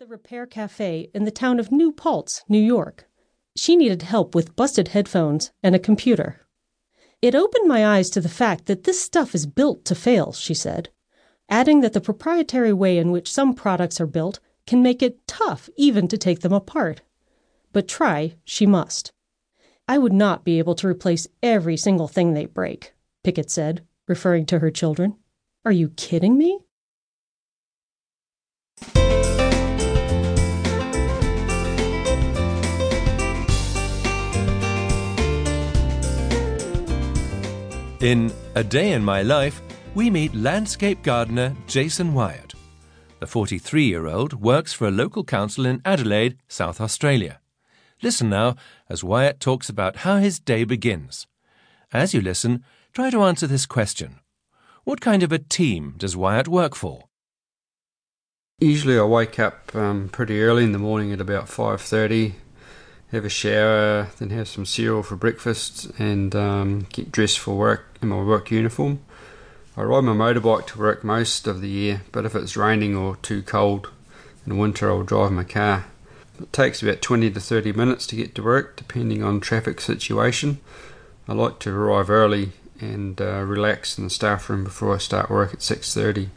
the Repair Cafe in the town of New Paltz, New York. She needed help with busted headphones and a computer. It opened my eyes to the fact that this stuff is built to fail, she said, adding that the proprietary way in which some products are built can make it tough even to take them apart. But try she must. I would not be able to replace every single thing they break, Pickett said, referring to her children. Are you kidding me? In A Day in My Life, we meet landscape gardener Jason Wyatt. The 43 year old works for a local council in Adelaide, South Australia. Listen now as Wyatt talks about how his day begins. As you listen, try to answer this question What kind of a team does Wyatt work for? Usually I wake up um, pretty early in the morning at about 5.30 have a shower, then have some cereal for breakfast, and um, get dressed for work in my work uniform. I ride my motorbike to work most of the year, but if it's raining or too cold in winter, I'll drive my car. It takes about 20 to 30 minutes to get to work, depending on traffic situation. I like to arrive early and uh, relax in the staff room before I start work at 6:30.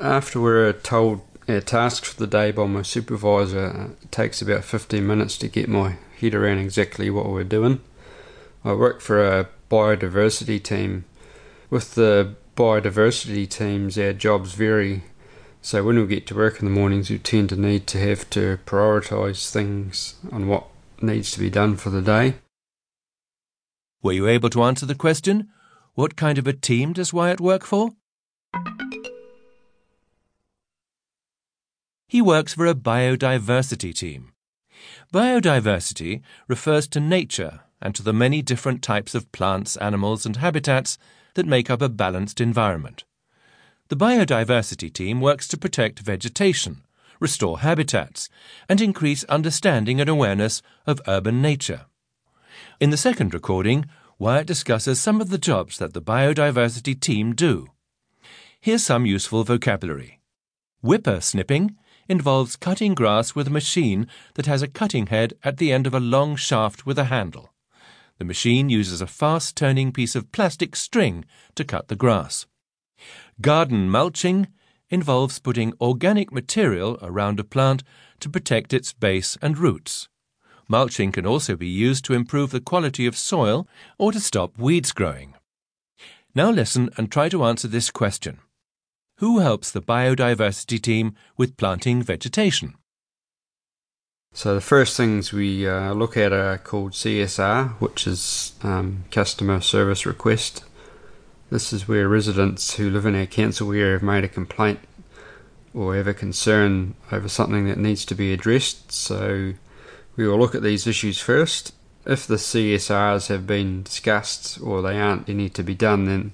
After we're told our tasks for the day by my supervisor, it takes about 15 minutes to get my head around exactly what we're doing. I work for a biodiversity team. With the biodiversity teams, our jobs vary. So when we get to work in the mornings, we tend to need to have to prioritise things on what needs to be done for the day. Were you able to answer the question? What kind of a team does Wyatt work for? He works for a biodiversity team. Biodiversity refers to nature and to the many different types of plants, animals, and habitats that make up a balanced environment. The biodiversity team works to protect vegetation, restore habitats, and increase understanding and awareness of urban nature. In the second recording, Wyatt discusses some of the jobs that the biodiversity team do. Here's some useful vocabulary. Whipper snipping involves cutting grass with a machine that has a cutting head at the end of a long shaft with a handle. The machine uses a fast turning piece of plastic string to cut the grass. Garden mulching involves putting organic material around a plant to protect its base and roots. Mulching can also be used to improve the quality of soil or to stop weeds growing. Now listen and try to answer this question who helps the biodiversity team with planting vegetation. So the first things we uh, look at are called CSR, which is um, customer service request. This is where residents who live in our council area have made a complaint or have a concern over something that needs to be addressed. So we will look at these issues first. If the CSRs have been discussed or they aren't any to be done, then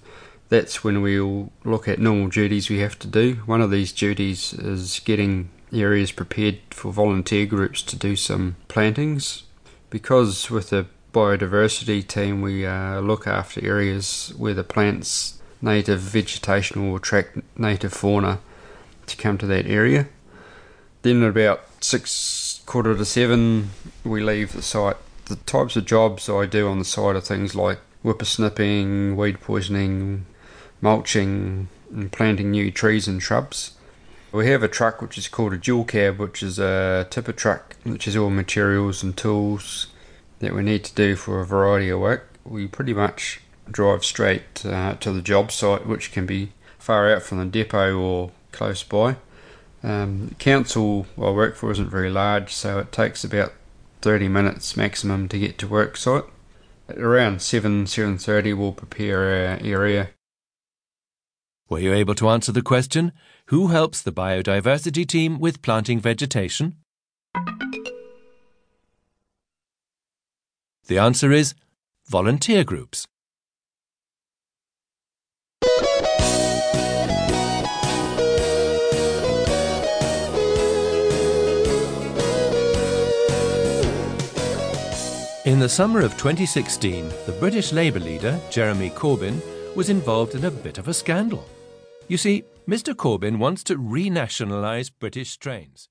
that's when we'll look at normal duties we have to do. One of these duties is getting areas prepared for volunteer groups to do some plantings. Because with the biodiversity team, we uh, look after areas where the plants, native vegetation will attract native fauna to come to that area. Then at about six, quarter to seven, we leave the site. The types of jobs I do on the side are things like whipper snipping, weed poisoning, mulching and planting new trees and shrubs. We have a truck which is called a dual cab, which is a tipper truck, which is all materials and tools that we need to do for a variety of work. We pretty much drive straight uh, to the job site, which can be far out from the depot or close by. Um, the council I work for isn't very large, so it takes about 30 minutes maximum to get to work site. At around 7 7:30 we'll prepare our area were you able to answer the question Who helps the biodiversity team with planting vegetation? The answer is volunteer groups. In the summer of 2016, the British Labour leader, Jeremy Corbyn, was involved in a bit of a scandal. You see, Mr. Corbyn wants to renationalise British trains.